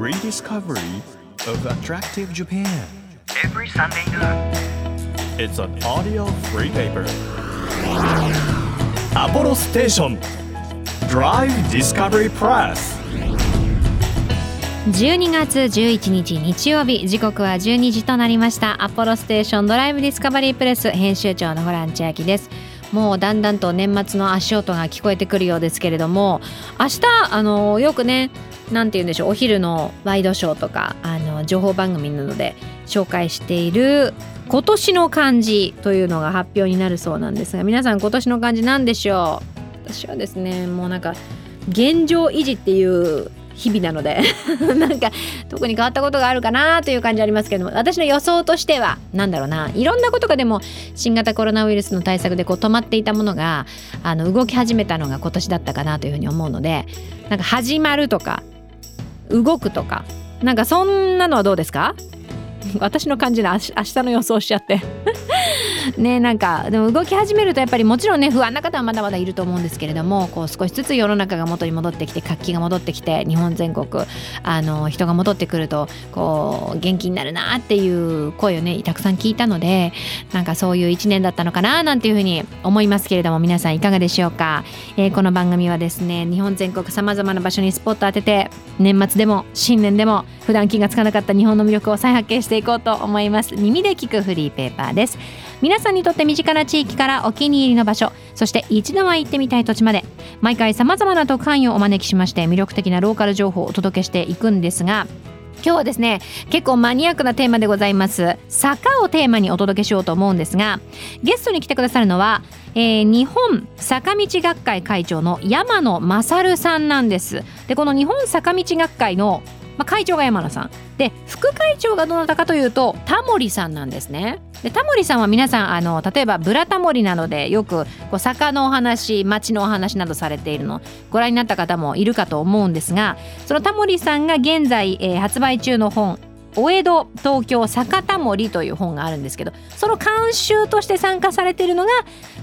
Rediscovery of Attractive Japan. Every Sunday night. It's a audio free paper. アポロステーション Drive Discovery Press. 12月11日日曜日時刻は12時となりました。アポロステーションドライブディスカバリープレス編集長のホラン千秋です。もうだんだんと年末の足音が聞こえてくるようですけれども明日あのよくねなんて言うんでしょうお昼のワイドショーとかあの情報番組などで紹介している今年の漢字というのが発表になるそうなんですが皆さん今年の漢字何でしょう？私はですねもうなんか現状維持っていう日々なので なんか特に変わったことがあるかなという感じありますけども私の予想としてはなんだろうないろんなことがでも新型コロナウイルスの対策でこう止まっていたものがあの動き始めたのが今年だったかなというふうに思うのでなんか始まるとか動くとか。なんかそんなのはどうですか？私の感じで明日の予想しちゃって。ねなんかでも動き始めるとやっぱりもちろんね不安な方はまだまだいると思うんですけれどもこう少しずつ世の中が元に戻ってきて活気が戻ってきて日本全国あの人が戻ってくるとこう元気になるなっていう声をねたくさん聞いたのでなんかそういう一年だったのかななんていうふうに思いますけれども皆さんいかがでしょうか、えーこの番組はですね日本全国さまざまな場所にスポット当てて年末でも新年でも普段気がつかなかった日本の魅力を再発見してしていこうと思います。耳で聞くフリーペーパーです。皆さんにとって身近な地域からお気に入りの場所そして一度は行ってみたい土地まで。毎回さまざまな特派員をお招きしまして魅力的なローカル情報をお届けしていくんですが今日はですね結構マニアックなテーマでございます。坂をテーマにお届けしようと思うんですがゲストに来てくださるのは、えー日本坂道学会会長の山野勝さんなんです。でこの日本坂道学会のまあ、会長が山田さんで副会長がどなたかというとタモリさんなんですね。でタモリさんは皆さんあの例えば「ブラタモリ」などでよくこう坂のお話町のお話などされているのご覧になった方もいるかと思うんですがそのタモリさんが現在、えー発売中の本「お江戸東京坂田森」という本があるんですけどその監修として参加されているのが、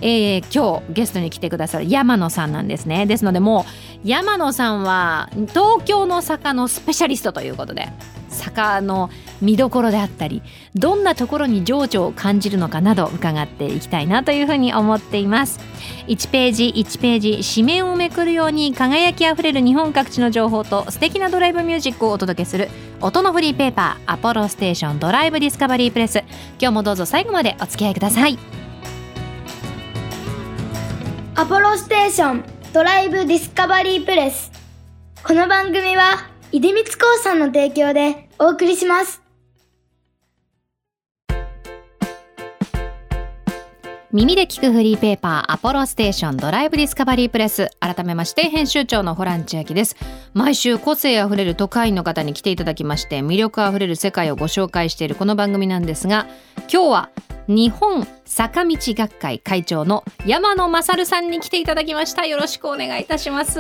えー今日ゲストに来てくださる山野さんなんですね。ですのでもう山野さんは東京の坂のスペシャリストということで坂の見どころであったりどんなところに情緒を感じるのかなど伺っていきたいなというふうに思っています。1ページ1ページ紙面をめくるように輝きあふれる日本各地の情報と素敵なドライブミュージックをお届けする音のフリーペーパーアポロステーションドライブディスカバリープレス。今日もどうぞ最後までお付き合いください。アポロステーションドライブディスカバリープレス。この番組は出光興産の提供でお送りします。耳で聞くフリーペーパーアポロステーションドライブディスカバリープレス。改めまして編集長のホラン千秋です。毎週個性あふれる特派員の方に来ていただきまして魅力あふれる世界をご紹介しているこの番組なんですが今日は日本坂道学会会長の山野勝さんに来ていただきました。よろしくお願いいたします。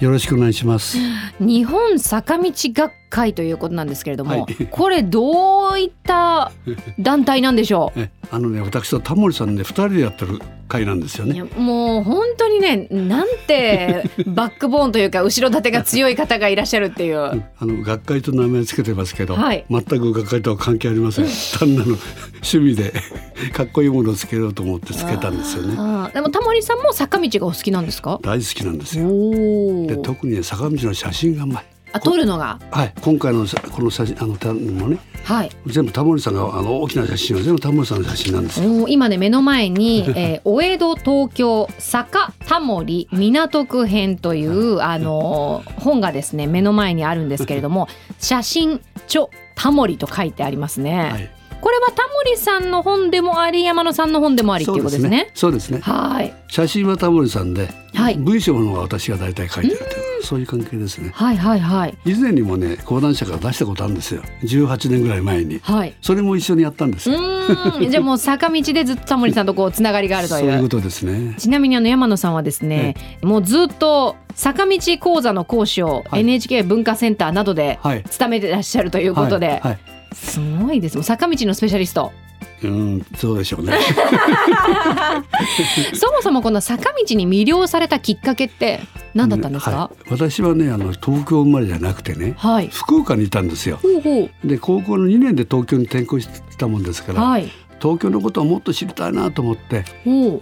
よろしくお願いします。日本坂道学会ということなんですけれども、はい。これどういった団体なんでしょう？えあのね私とタモリさんで二人でやってる会なんですよね。もう本当にねなんて バックボーンというか後ろ盾が強い方がいらっしゃるっていう。うんあの学会と名前つけてますけど、はい。全く学会とは関係ありません。単なる趣味でかっこいいものをつけようと思ってつけたんですよね。でもタモリさんも坂道がお好きなんですか？大好きなんですよ。おで特にね坂道の写真がうまい。あ撮るのが？はい今回のさこの写真あのたのねはい全部タモリさんがあの大きな写真は全部タモリさんの写真なんですよ。今ね目の前に、えー、お江戸東京坂タモリ港区編というあのー本がですね目の前にあるんですけれども 写真著タモリと書いてありますね、はい。これはタモリさんの本でもあり山野さんの本でもありっていうことですね。そうですね。はい。写真はタモリさんで、はい。文章の方は私が大体書いてるというそういう関係ですね。はいはいはい。以前にもね講談社から出したことあるんですよ。18年ぐらい前に。はい。それも一緒にやったんですうん。じゃあもう坂道でずっとタモリさんとこうつながりがあるという。そういうことですね。ちなみにあの山野さんはですね、もうずっと坂道講座の講師をはい。NHK 文化センターなどではい。務めてらっしゃるということで、はい。はいすごいです。もう坂道のスペシャリスト。うんそうでしょうね。そもそもこの坂道に魅了されたきっかけって何だったんですか、はい。私はねあの東京生まれじゃなくてねはい、福岡にいたんですよ。ほうほで高校の2年で東京に転校したもんですから、うはい東京のことをもっと知りたいなと思って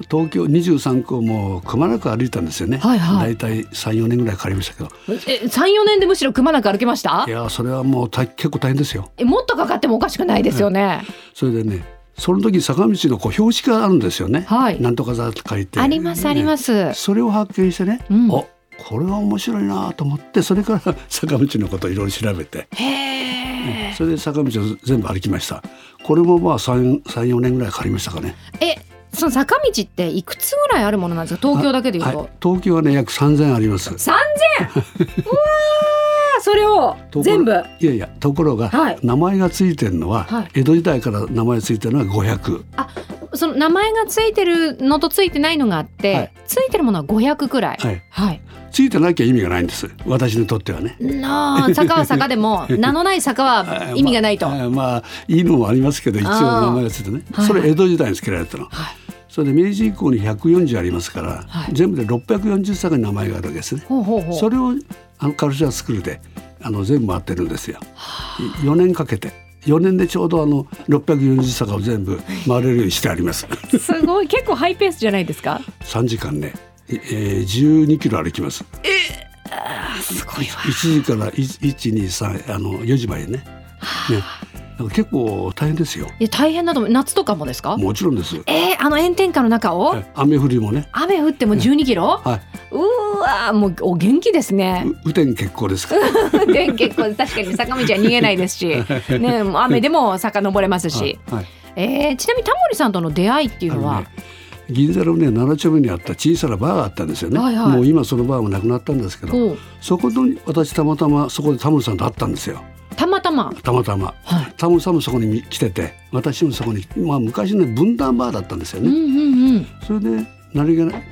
東京23区をもうくまなく歩いたんですよね、はいはい。大体34年ぐらいかかりましたけど。え三四年でむしろくまなく歩けました？いやそれはもう大結構大変ですよ。えもっとかかってもおかしくないですよね、それでねその時坂道のこう標識があるんですよね、はい。なんとか座って書いて。ありますあります、それを発見してね、うん。おこれは面白いなと思ってそれから 坂道のことをいろいろ調べて。へえそれで坂道を全部歩きました。これもまあ34年ぐらいかかりましたかね。えその坂道っていくつぐらいあるものなんですか？東京だけでいうと、はい、東京はね約3000あります。三千？うわーそれを全部？いやいやところが、はい。名前がついてるのは、はい。江戸時代から名前ついてるのは500その名前がついてるのとついてないのがあって、はい。ついてるものは500くらい。はい。はいついてなきゃ意味がないんです。私にとってはね。なあ坂は坂でも 名のない坂は 意味がないと、まあ、まあいいのもありますけど一応名前がついてね。はいそれ江戸時代につけられたの、はい。それで明治以降に140ありますから、はい。全部で640坂に名前があるわけですね。ほうほうほう。それをあのカルチャースクールであの全部回ってるんですよ。4年かけて。4年でちょうどあの640坂を全部回れるようにしてあります。すごい。結構ハイペースじゃないですか？3時間ね、えー、12キロ歩きます。すごいわ。1時から123あの4時までね。ね。結構大変ですよ。いや大変だと夏とかもですか？もちろんです。えー、あの炎天下の中を？はい雨降りもね。雨降っても12キロ、はうーわーもうお元気ですね。いう雨天決行です。からで結構確かに坂道は逃げないですし、ね、雨でも遡れますし、はい。はい。えーちなみにタモリさんとの出会いっていうのは、ね銀座のね7丁目にあった小さなバーがあったんですよね、はいはい。もう今そのバーもなくなったんですけどそこの私たまたまそこでタモリさんと会ったんですよ。たまたま、たまたま。はい、タモリさんもそこに来てて私もそこにまあ昔ね分断バーだったんですよね、うんうんうん。それで何気ない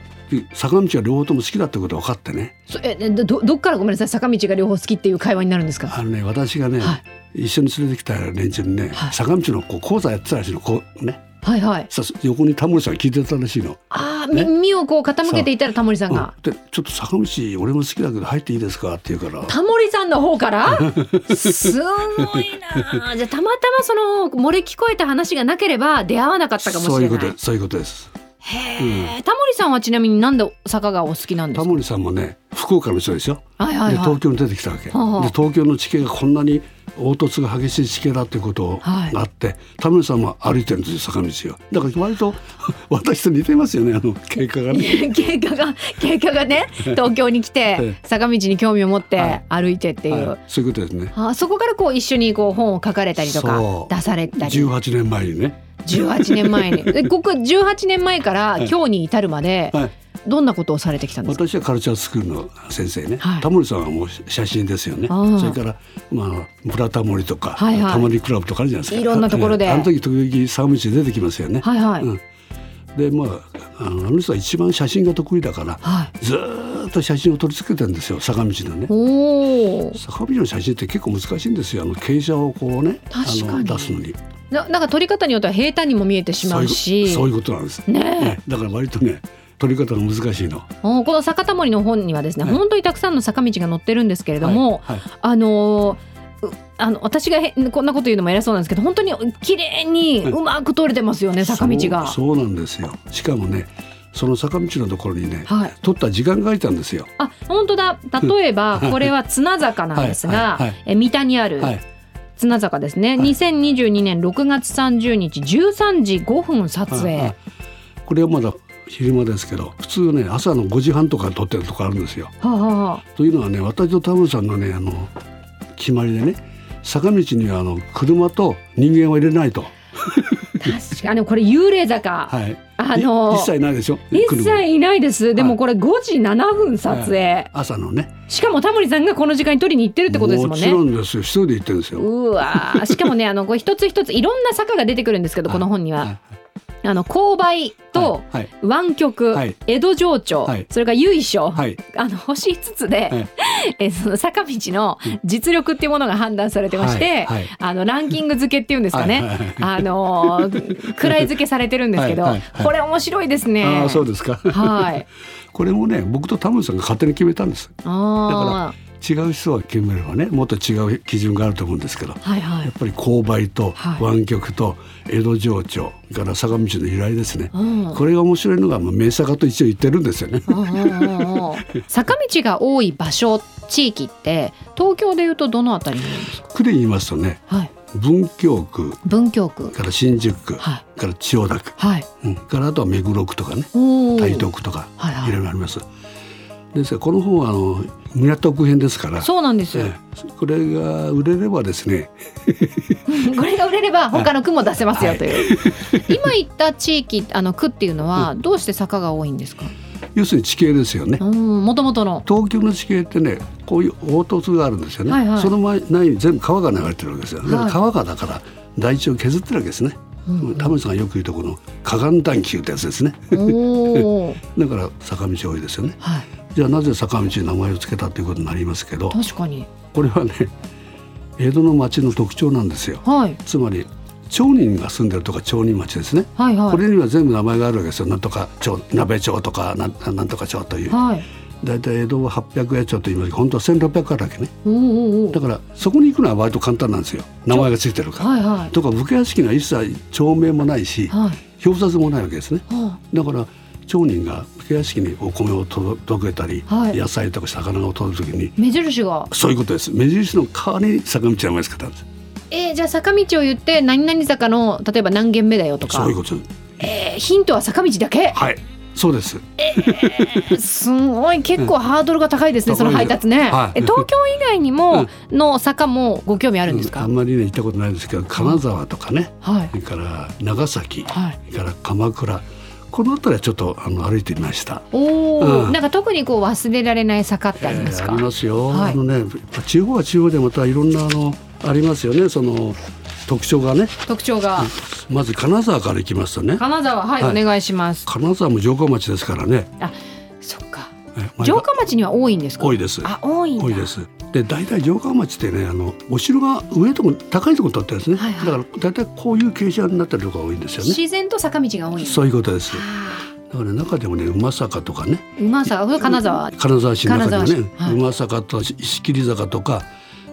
坂道が両方とも好きだってことが分かってね。そえどどどっからごめんなさい。坂道が両方好きっていう会話になるんですか？あのね私がね、は一緒に連れてきた連中にね、はい。坂道のこう講座やってたらしいの。こうねはいはい。さ横にタモリさんが聞いてたらしいの。あーね。耳をこう傾けていたらタモリさんが。うんでちょっと坂道俺も好きだけど入っていいですかって言うから。タモリさんの方から？すごいなあじゃあたまたまその漏れ聞こえた話がなければ出会わなかったかもしれない。そういうことそういうことです。へえ、タモリさんはちなみになんで坂がお好きなんですか？タモリさんもね福岡の人でしょ、はいはいはい。で東京に出てきたわけ、はあはあ。で東京の地形がこんなに凹凸が激しい地形だっていうことはい。があって、タモリさんも歩いてるんですよ坂道を。だから割と 私と似てますよねあの経過がね。経過が経過がね 東京に来てえ坂道に興味を持ってはい。歩いてっていう、はい、そういうことですね。あそこからこう一緒にこう本を書かれたりとか出されたり。18年前にね、18年前に。でここ18年前から はい。今日に至るまではい、どんなことをされてきたんですか？私はカルチャースクールの先生ね、はい。タモリさんはもう写真ですよね。それからまあブラタモリとか、はいはい。タモリクラブとかあるじゃないですか。いろんなところで。あの時時々坂道で出てきますよね、はいはい、うん。でまああのあの人は一番写真が得意だからはい。ずーっと写真を撮り続けてるんですよ坂道のね。坂道の写真って結構難しいんですよあの傾斜をこうねあの出すのに。ななんか撮り方によっては平坦にも見えてしまうし。そういうことなんです、ねえ。ねだから割とね撮り方が難しいの。おこの坂田森の本にはですね、はい。本当にたくさんの坂道が載ってるんですけれども、はい。はい。あのーうあの私がへこんなこと言うのも偉そうなんですけど本当に綺麗にはい。うまく通れてますよね、坂道が。そうなんですよ。しかもねその坂道のところにね、はい、撮った時間が書いたんですよ。あ本当だ。例えばこれは綱坂なんですが、はい。はい。はい。え三田にあるはい。綱坂ですね、はい。2022年6月30日13時5分撮影、はい。はい。これはまだ昼間ですけど普通ね朝の5時半とか撮ってるとこあるんですよ。はあはあ。というのはね私とタモリさんのねあの決まりでね坂道にはあの車と人間を入れないと、確かに。これ幽霊坂、はい、あのい一切ないでしょ？一車切いないです。でもこれ5時7分撮影、朝のね。しかもタモリさんがこの時間に取りに行ってるってことですもんね。ちろんですよ。一人で行ってるんですよ。うわー。しかもねあのこれ一つ一ついろんな坂が出てくるんですけどこの本には、はいあの勾配とはい湾曲、はい。江戸情緒、はい。それから由緒、はい。あの星5つで、はい。えその坂道の実力っていうものが判断されてまして、はいはい。あのランキング付けっていうんですかね、はいはいはい。あの 位付けされてるんですけど、はいはいはい。これ面白いですね。ああそうですか。はい。これもね僕とタモリさんが勝手に決めたんです。あ違う人が決めればねもっと違う基準があると思うんですけど。あ、はいはいやっ。ぱり勾配とはい湾曲と江戸情緒から坂道の由来ですね。うんこれが面白いのがまあ名坂と一応言ってるんですよね。坂道が多い場所地域って東京でいうとどのあたりになるんですか？区で言いますとねはい。文京区文京区。から新宿区、はいから千代田区、はい。うん、からあとは目黒区とかね。台東区とかはいはいいろいろあります。ですからこの本はあの港区編ですから。そうなんですよ。ええこれが売れればですねこれが売れれば 他の区も出せますよはいという。今言った地域あの区っていうのはどうして坂が多いんですか？要するに地形ですよね。うん、もともとの。東京の地形ってねこういう凹凸があるんですよね、はいはいその前に全部川が流れてるわけですよだからはい川がだから大地を削ってるわけですね、うんタモリさんがよく言うとこの河岸段丘ってやつですね。だから坂道多いですよねはい。じゃあなぜ坂道に名前を付けたということになりますけど確かに。これはね江戸の町の特徴なんですよはい。つまり町人が住んでるとか町人町ですねはいはい。これには全部名前があるわけですよなんとか町鍋町とかなんなんとか町というはい。大体江戸は800や町と言いますけど本当は1600あるわけねおーおーおーだからそこに行くのは割と簡単なんですよ名前がついてるから。はいはい。とか武家屋敷には一切町名もないしはい。表札もないわけですねはだから町人が武家屋敷にお米を届けたり、はい。野菜とか魚を取る時にあ目印が。そういうことです。目印の代わりに坂道の名前つけたんです。えー、じゃあ坂道を言って何々坂の例えば何軒目だよとか。そういうこと。えーヒントは坂道だけ？はい。そうです。すごい結構ハードルが高いですね、うんその配達ね、はい。え東京以外にもの坂もご興味あるんですか、あんまりね行ったことないですけど金沢とかね。はい。それから長崎。はい。それから鎌倉この辺りはちょっとあの歩いてみました。おお、うん。なんか特にこう忘れられない坂ってありますか、えーありますよ、はい。あのね地方は地方でまたいろんなあのありますよね。その特徴がね。特徴が。まず金沢から行きますとね。金沢はい、はい。お願いします。金沢も城下町ですからね。そっか。城下町には多いんですか？多いです。あ多い多いですで大体城下町ってねあのお城が上とこ高いところに建ってるんですね、はいはいだから大体こういう傾斜になってるところが多いんですよね。自然と坂道が多いそういうことですあ。だから中でもね馬坂とかね。ー馬坂金沢。金沢市の中にはね、はい。馬坂と石切坂とか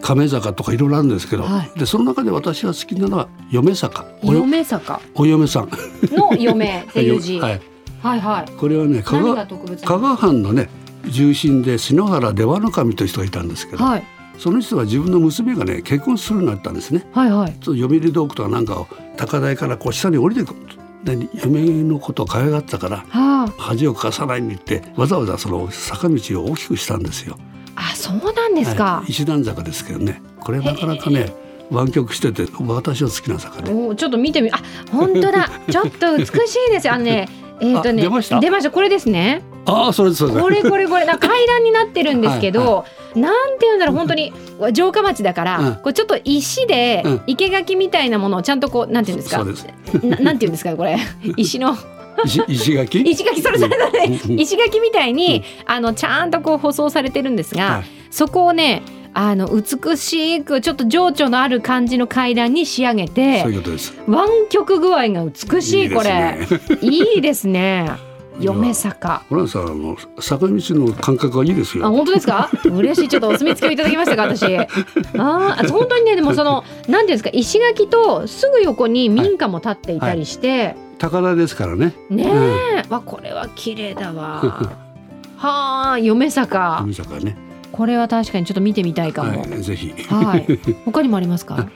亀坂とかいろいろあるんですけど、はい。でその中で私が好きなのは嫁坂。嫁坂。お嫁さん。の嫁っていう字ははいい、はい。これはね加賀加賀藩のね重臣で篠原出羽守という人がいたんですけど、はい。その人は自分の娘がね結婚するようになったんですね。はいはい。ちょっと読売道具とかなんかを高台からこう下に降りてくるで嫁のことを可愛がってたからは恥をかかさないにってわざわざその坂道を大きくしたんですよ。ああそうなんですか、はい。石段坂ですけどね。これなかなかね湾曲してて私は好きな坂ね。おーちょっと見てみあ本当だ。ちょっと美しいです。よあのねえっ、とねあ出ました？出ました。これですねああそれそれこれこれこれ。な階段になってるんですけど、なんていうんだろう本当に城下町だから、うん。こうちょっと石でうん。生垣みたいなものをちゃんとこうなんていうんですか？ななんていうんですかねこれ？石の？石石垣？石垣それそれそれ。うんうん石垣みたいに、あのちゃんとこう舗装されてるんですが、はい。そこをねあの美しくちょっと情緒のある感じの階段に仕上げて。湾曲具合が美しいこれ。ね。いいですね嫁坂。ホランさんあの坂道の感覚はいいですあよ。本当ですか？嬉しい。ちょっとお墨付きをいただきましたか私。あー本当にねでもそのなんていうんですか石垣とすぐ横に民家も建っていたりして、高台ですからね。ねえ、わこれは綺麗だわ。はあ嫁坂。海坂ね。これは確かにちょっと見てみたいかも。はいぜひ。はい、他にもありますか？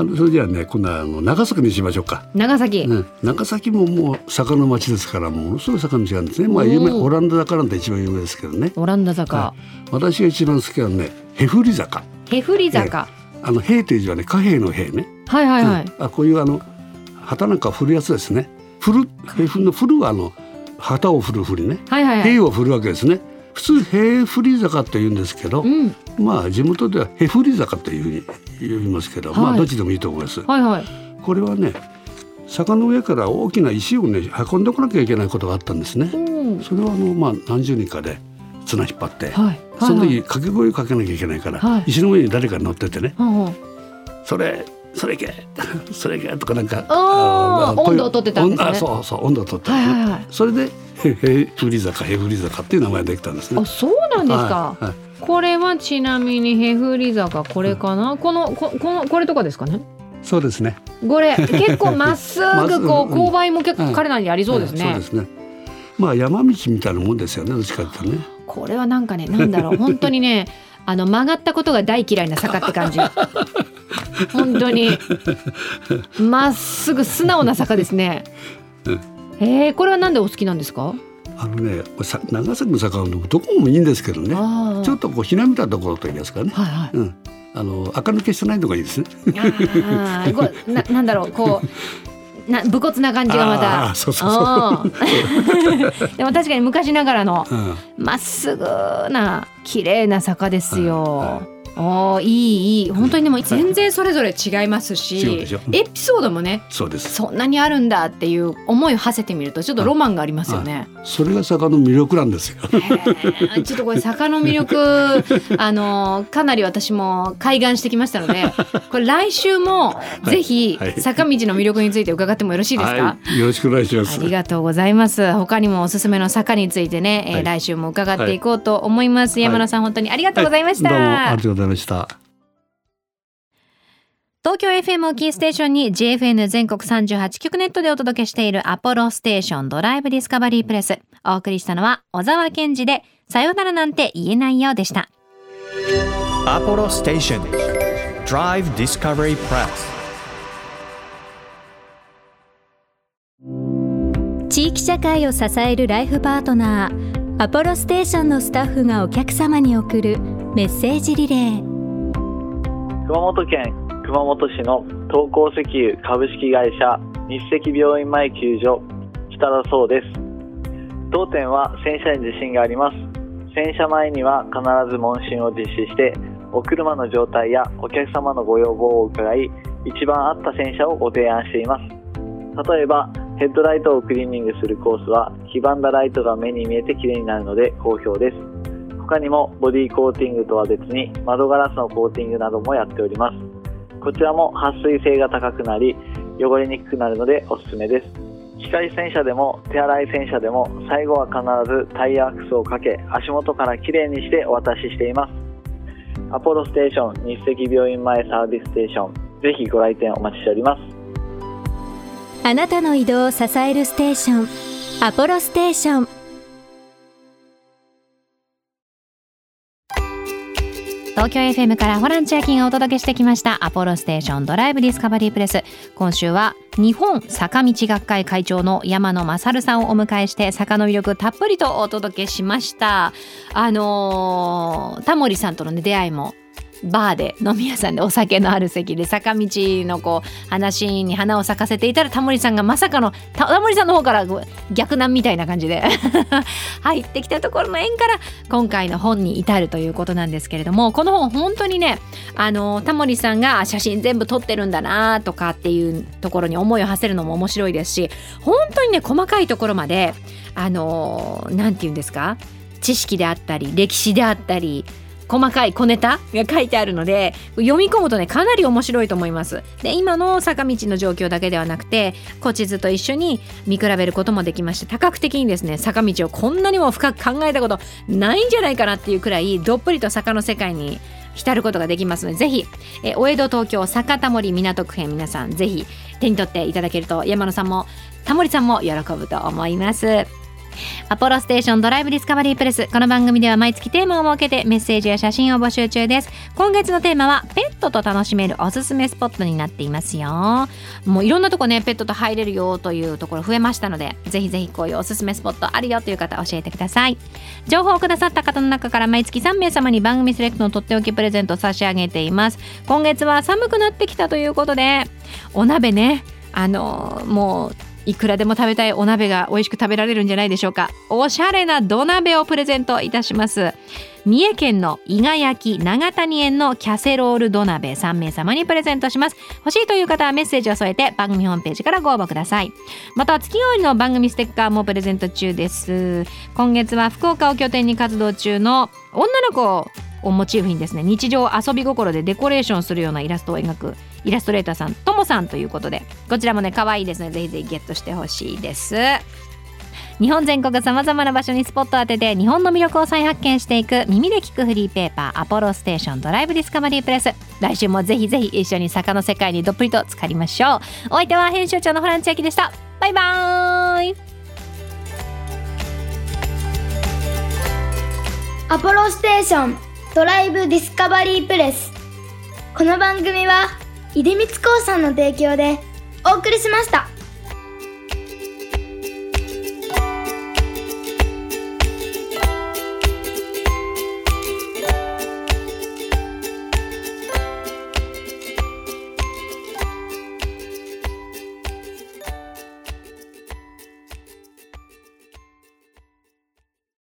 あのそれじゃあね今度はあの長崎にしましょうか。長崎、うん、長崎ももう坂の町ですからものすごい坂道があるんですね。まあうん有名オランダ坂なんて一番有名ですけどね。オランダ坂、は私が一番好きはねヘフリ坂。ヘフリ坂、あの兵という字はね貨幣の兵ね。はいはいはい、うんあこういうあの旗なんか振るやつですね。振る兵符の振るはあの旗を振る振りね。はいはいはい兵を振るわけですね。普通兵振り坂と言うんですけど、うん。まあ地元ではヘフリ坂というふうに呼びますけど、まはい。あどっちでもいいと思います。はいはい。これはね坂の上から大きな石をね運んでこなきゃいけないことがあったんですね。うん。それはあのまあ何十人かで綱引っ張って、はい。そのはい。時掛け声をかけなきゃいけないから、はい。石の上に誰か乗っててね。うんうん「それそれいけ。それいけ」とかなんか。あーの温度を取ってたんですね。そうそう温度を取って、はいはいはい。それでへへふり坂へふり坂っていう名前ができたんですね。あ。そうなんですか、はいはい。これはちなみにへふり坂これかな、このここのこれとかですかね？そうですね。これ結構まっすぐこう 勾配も結構彼らにありそうですね、はいそうですね。まあ山道みたいなもんですよね。どっちかってね。これはなんかねなんだろう。本当にねあの曲がったことが大嫌いな坂って感じ 本当にまっすぐ素直な坂ですねうんえー、これはなんでお好きなんですか？あのね、さ長崎の坂はどこもいいんですけどね。ちょっとこうひなびたところといいますかね。はいはいうん。あの垢抜けしてないのがいいですね。ななんだろうこう な武骨な感じがまた そうそうそううん でも確かに昔ながらのうん。まっすぐな綺麗な坂ですよ。はいいいい本当にでも全然それぞれ違いますし、違うでしょエピソードもねそうです。そんなにあるんだっていう思いを馳せてみるとちょっとロマンがありますよね。それが坂の魅力なんですよ。ちょっとこれ坂の魅力 あのかなり私も開眼してきましたのでこれ来週もぜひはい坂道の魅力について伺ってもよろしいですか、はい。よろしくお願いします。ありがとうございます。他にもおすすめの坂についてね、えーはい来週も伺っていこうと思います。い山野さん、本当にありがとうございました。どうもありがとうございました。東京 FM をキーステーションに JFN 全国38局ネットでお届けしているアポロステーションドライブディスカバリープレス。お送りしたのは小沢健二でさよならなんて言えないようでした。Apollo Station Drive Discovery Press 地域社会を支えるライフパートナーアポロステーションのスタッフがお客様に送るメッセージリレー。熊本県熊本市の東光石油株式会社日赤病院前球場北田そうです。当店は洗車に自信があります。洗車前には必ず問診を実施してお車の状態やお客様のご要望を伺い一番合った洗車をご提案しています。例えばヘッドライトをクリーニングするコースは黄ばんだライトが目に見えて綺麗になるので好評です。他にもボディコーティングとは別に窓ガラスのコーティングなどもやっております。こちらも撥水性が高くなり汚れにくくなるのでおすすめです。機械洗車でも手洗い洗車でも最後は必ずタイヤワックスをかけ足元からきれいにしてお渡ししています。アポロステーション日赤病院前サービスステーションぜひご来店お待ちしております。あなたの移動を支えるステーションアポロステーション。東京 FM からホラン千秋がお届けしてきましたアポロステーションドライブディスカバリープレス。今週は日本坂道学会会長の山野勝さんをお迎えして坂の魅力たっぷりとお届けしました。あのータモリさんとの、出会いもバーで飲み屋さんでお酒のある席で坂道のこう話に花を咲かせていたらタモリさんがまさかのタモリさんの方から逆難みたいな感じで 入ってきたところの縁から今回の本に至るということなんですけれどもこの本本当にねあのタモリさんが写真全部撮ってるんだなとかっていうところに思いを馳せるのも面白いですし本当にね細かいところまであのなんて言うんですか？知識であったり歴史であったり細かい小ネタが書いてあるので読み込むとねかなり面白いと思います。で今の坂道の状況だけではなくて古地図と一緒に見比べることもできまして多角的にですね坂道をこんなにも深く考えたことないんじゃないかなっていうくらいどっぷりと坂の世界に浸ることができますのでぜひえお江戸東京坂田森港区編皆さんぜひ手に取っていただけると山野さんもタモリさんも喜ぶと思います。アポロステーションドライブディスカバリープレス。この番組では毎月テーマを設けてメッセージや写真を募集中です。今月のテーマはペットと楽しめるおすすめスポットになっていますよ。もういろんなとこねペットと入れるよというところ増えましたのでぜひぜひこういうおすすめスポットあるよという方教えてください。情報をくださった方の中から毎月3名様に番組セレクトのとっておきプレゼントを差し上げています。今月は寒くなってきたということでお鍋ねあのもういくらでも食べたいお鍋が美味しく食べられるんじゃないでしょうか。おしゃれな土鍋をプレゼントいたします。三重県の伊賀焼長谷園のキャセロール土鍋3名様にプレゼントします。欲しいという方はメッセージを添えて番組ホームページからご応募ください。また月替わりの番組ステッカーもプレゼント中です。今月は福岡を拠点に活動中の女の子をモチーフにですね日常遊び心でデコレーションするようなイラストを描くイラストレーターさんともさんということでこちらもね可愛いですねぜひぜひゲットしてほしいです。日本全国さまざまな場所にスポット当てて日本の魅力を再発見していく耳で聞くフリーペーパーアポロステーションドライブディスカバリープレス。来週もぜひぜひ一緒に坂の世界にどっぷりと浸かりましょう。お相手は編集長のホラン千秋でした。バイバーイ。アポロステーションドライブディスカバリープレス。この番組は出光興産の提供でお送りしました。